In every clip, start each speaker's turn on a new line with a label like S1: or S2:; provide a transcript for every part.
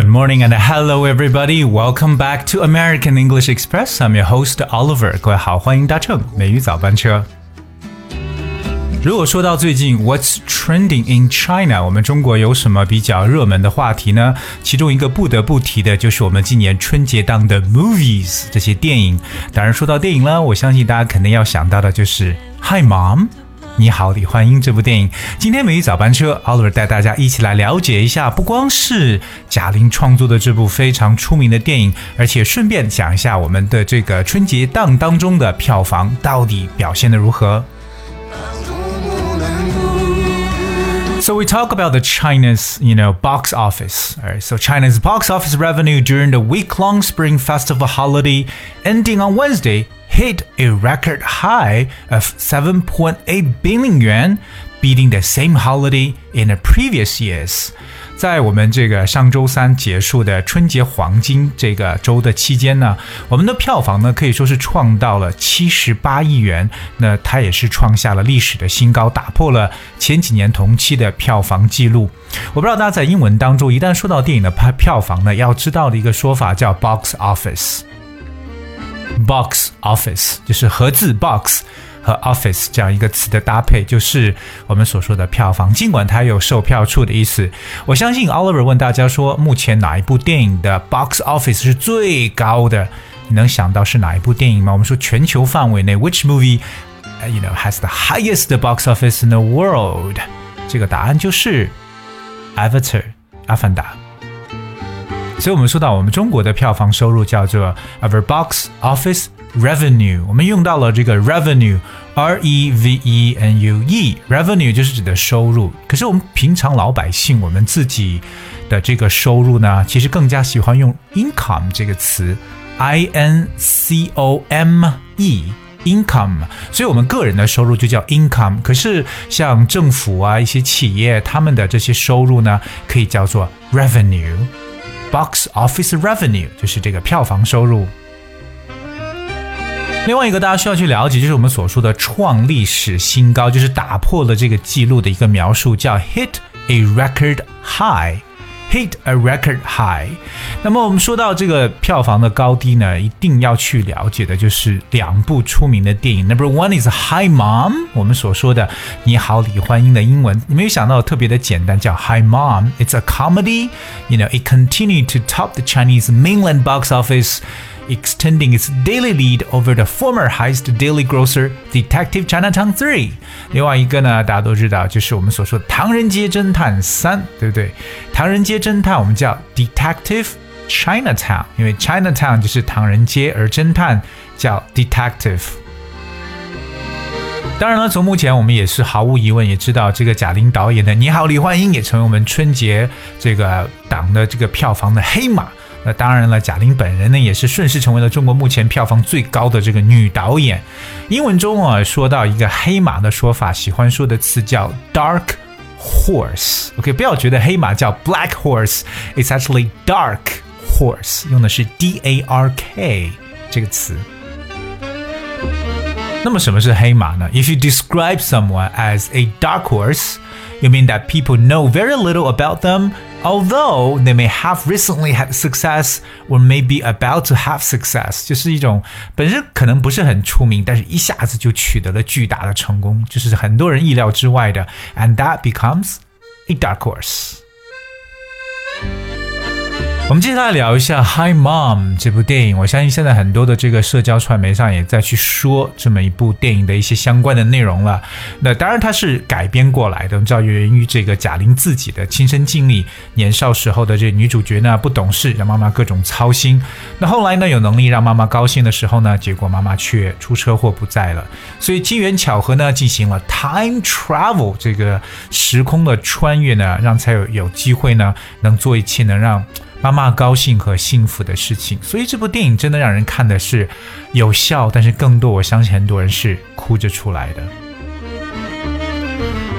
S1: Good morning and hello everybody. Welcome back to American English Express. I'm your host Oliver. 各位好，欢迎搭乘美语早班车。如果说到最近 What's trending in China，我们中国有什么比较热门的话题呢？其中一个不得不提的就是我们今年春节档的 movies 这些电影。当然说到电影了，我相信大家肯定要想到的就是 Hi Mom。你好，李焕英这部电影，今天美丽早班车奥尔带大家一起来了解一下，不光是贾玲创作的这部非常出名的电影，而且顺便讲一下我们的这个春节档当中的票房到底表现的如何。So we talk about the China's, you know, box office. All right. So China's box office revenue during the week-long Spring Festival holiday ending on Wednesday hit a record high of 7.8 billion yuan, beating the same holiday in the previous years. 在我们这个上周三结束的春节黄金这个周的期间呢，我们的票房呢可以说是创到了七十八亿元，那它也是创下了历史的新高，打破了前几年同期的票房记录。我不知道大家在英文当中，一旦说到电影的票票房呢，要知道的一个说法叫 box office。box office 就是盒子 box 和 office 这样一个词的搭配，就是我们所说的票房。尽管它有售票处的意思，我相信 Oliver 问大家说，目前哪一部电影的 box office 是最高的？你能想到是哪一部电影吗？我们说全球范围内，which movie you know has the highest box office in the world？这个答案就是 Avatar 阿凡达。所以，我们说到我们中国的票房收入叫做 our box office revenue，我们用到了这个 revenue，r e v e n u e，revenue 就是指的收入。可是我们平常老百姓，我们自己的这个收入呢，其实更加喜欢用 income 这个词，i n c o m e。income，所以我们个人的收入就叫 income。可是像政府啊，一些企业，他们的这些收入呢，可以叫做 revenue。box office revenue 就是这个票房收入。另外一个大家需要去了解，就是我们所说的创历史新高，就是打破了这个记录的一个描述，叫 hit a record high。hit a record high。那么我们说到这个票房的高低呢，一定要去了解的就是两部出名的电影。Number one is Hi Mom，我们所说的《你好，李焕英》的英文，你没有想到特别的简单，叫 Hi Mom。It's a comedy. You know, it continued to top the Chinese mainland box office Extending its daily lead over the former highest daily grocer, Detective Chinatown 3。另外一个呢，大家都知道，就是我们所说的《唐人街侦探三》，对不对？《唐人街侦探》我们叫 Detective Chinatown，因为 Chinatown 就是唐人街，而侦探叫 Detective。当然了，从目前我们也是毫无疑问也知道，这个贾玲导演的《你好，李焕英》也成为我们春节这个档的这个票房的黑马。那当然了，贾玲本人呢也是顺势成为了中国目前票房最高的这个女导演。英文中啊，说到一个黑马的说法，喜欢说的词叫 dark horse。OK，不要觉得黑马叫 black horse，it's actually dark horse，用的是 D A R K 这个词。那么什么是黑马呢？If you describe someone as a dark horse, you mean that people know very little about them although they may have recently had success or may be about to have success，就是一种本身可能不是很出名，但是一下子就取得了巨大的成功，就是很多人意料之外的，and that becomes a dark horse。 我们接下来聊一下《Hi Mom》这部电影。我相信现在很多的这个社交传媒上也在去说这么一部电影的一些相关的内容了。那当然它是改编过来的，我们知道源于这个贾玲自己的亲身经历。年少时候的这女主角呢不懂事，让妈妈各种操心。那后来呢有能力让妈妈高兴的时候呢，结果妈妈却出车祸不在了。所以机缘巧合呢进行了 time travel 这个时空的穿越呢，让才有有机会呢能做一切能让。妈妈高兴和幸福的事情，所以这部电影真的让人看的是有笑，但是更多我相信很多人是哭着出来的。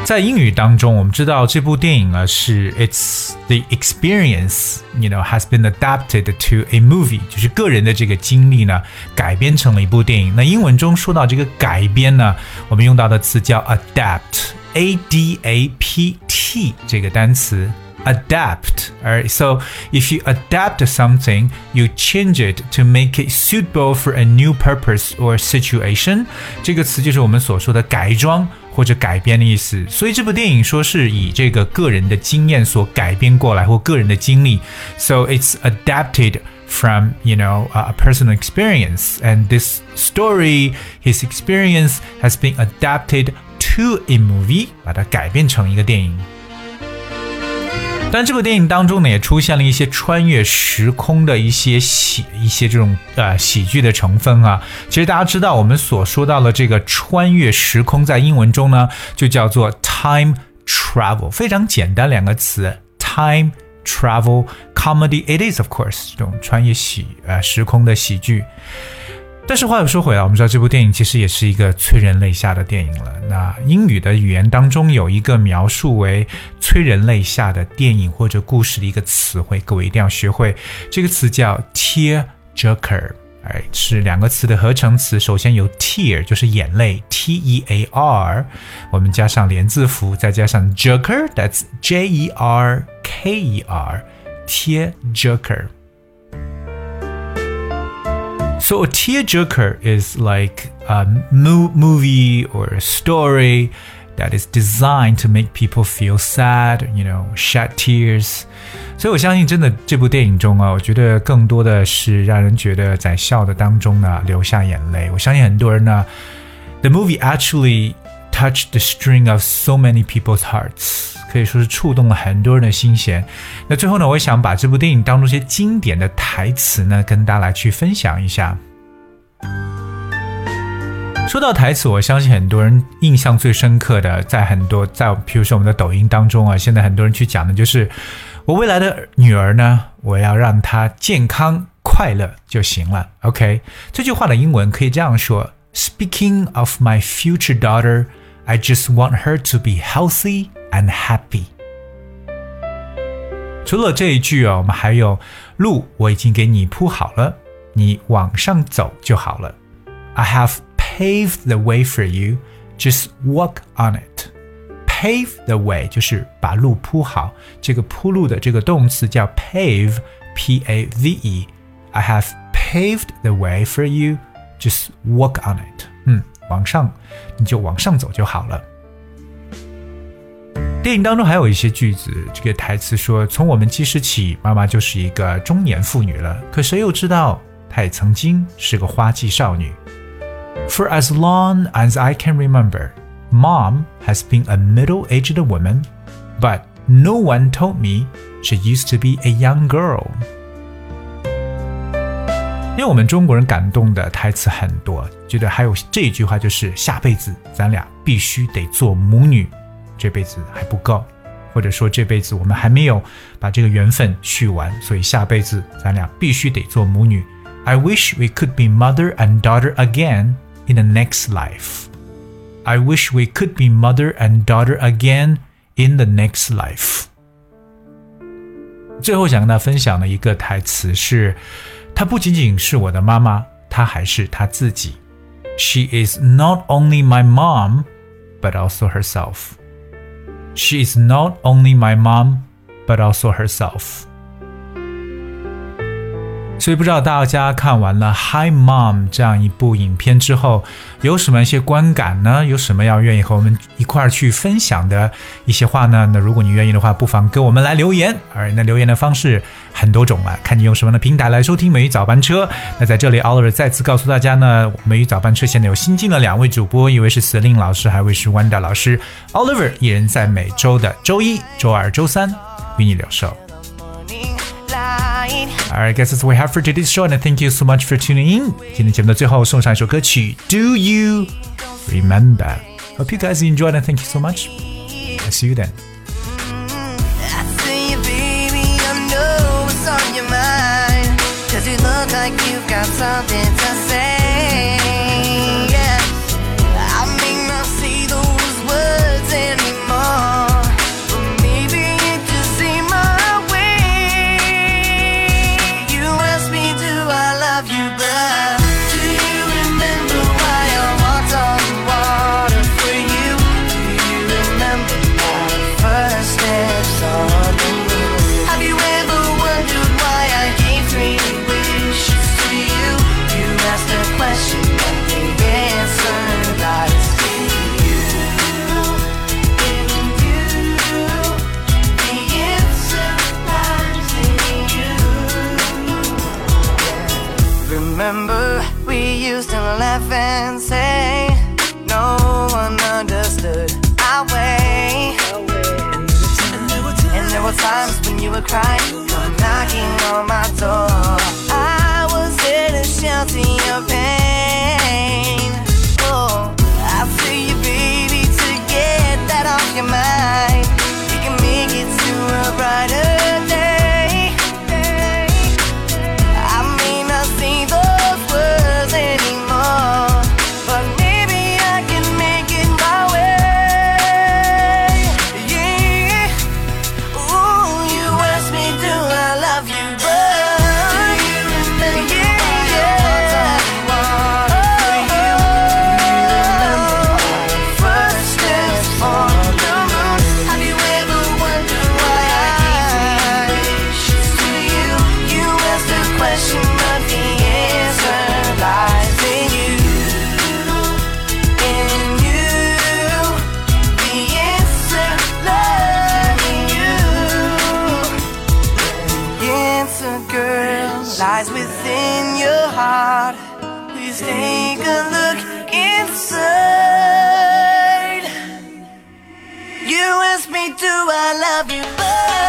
S1: 在英语当中，我们知道这部电影呢是 It's the experience，you know has been adapted to a movie，就是个人的这个经历呢改编成了一部电影。那英文中说到这个改编呢，我们用到的词叫 adapt，a d a p t 这个单词。adapt. Alright, so if you adapt something, you change it to make it suitable for a new purpose or situation. 这个词就是我们所说的改装或者改编的意思。所以这部电影说是以这个个人的经验所改编过来或个人的经历，so it's adapted from you know a personal experience and this story his experience has been adapted to a movie 把它改编成一个电影 但这部电影当中呢，也出现了一些穿越时空的一些喜一些这种呃喜剧的成分啊。其实大家知道，我们所说到的这个穿越时空，在英文中呢，就叫做 time travel，非常简单两个词，time travel comedy it is of course 这种穿越喜呃时空的喜剧。但是话又说回来，我们知道这部电影其实也是一个催人泪下的电影了。那英语的语言当中有一个描述为催人泪下的电影或者故事的一个词汇，各位一定要学会。这个词叫 tear jerker，哎，是两个词的合成词。首先有 tear 就是眼泪，T E A R，我们加上连字符，再加上 jerker，that's J E R K E R，tear jerker。So a tearjerker is like a mo- movie or a story that is designed to make people feel sad, you know, shed tears. 所以我相信，真的这部电影中啊，我觉得更多的是让人觉得在笑的当中呢流下眼泪。我相信很多人呢，the movie actually touched the string of so many people's hearts， 可以说是触动了很多人的心弦。那最后呢，我想把这部电影当中一些经典的台词呢，跟大家来去分享一下。说到台词，我相信很多人印象最深刻的，在很多在比如说我们的抖音当中啊，现在很多人去讲的就是我未来的女儿呢，我要让她健康快乐就行了。OK，这句话的英文可以这样说：Speaking of my future daughter, I just want her to be healthy and happy。除了这一句啊，我们还有路我已经给你铺好了，你往上走就好了。I have paved the way for you. Just walk on it. Pave the way 就是把路铺好。这个铺路的这个动词叫 pave，p a v e。I have paved the way for you. Just walk on it. 嗯，往上你就往上走就好了。 电影当中还有一些句子，这个台词说：“从我们记事起，妈妈就是一个中年妇女了。可谁又知道，她也曾经是个花季少女。” For as long as I can remember, mom has been a middle aged woman, but no one told me she used to be a young girl. 因为我们中国人感动的台词很多，觉得还有这句话就是下辈子咱俩必须得做母女，这辈子还不够，或者说这辈子我们还没有把这个缘分续完，所以下辈子咱俩必须得做母女。I wish we could be mother and daughter again in the next life. I wish we could be mother and daughter again in the next life. 最后想跟大家分享的一个台词是，她不仅仅是我的妈妈，她还是她自己。She is not only my mom, but also herself. She is not only my mom, but also herself. 所以不知道大家看完了《Hi Mom》这样一部影片之后，有什么一些观感呢？有什么要愿意和我们一块儿去分享的一些话呢？那如果你愿意的话，不妨给我们来留言。而那留言的方式很多种啊，看你用什么样的平台来收听《美语早班车》。那在这里，Oliver 再次告诉大家呢，《美语早班车》现在有新进的两位主播，一位是 Celine 老师，还一位是 Wanda 老师。Oliver 一人在每周的周一、周二、周三与你聊授。Alright, guys, that's what we have for today's show, and thank you so much for tuning in. 今天节目的最后送上一首歌曲，Do You Remember? Hope you guys enjoyed, and thank you so much. I'll see you then.
S2: I see you, baby, I know what's on your mind. Cause you look like you've got something to say. remember we used to laugh and say no one understood our way. And there were times when you were crying, knocking on my door. I was there to shelter your pain. Answer, girl, lies within your heart. Please take a look inside. You asked me, do I love you?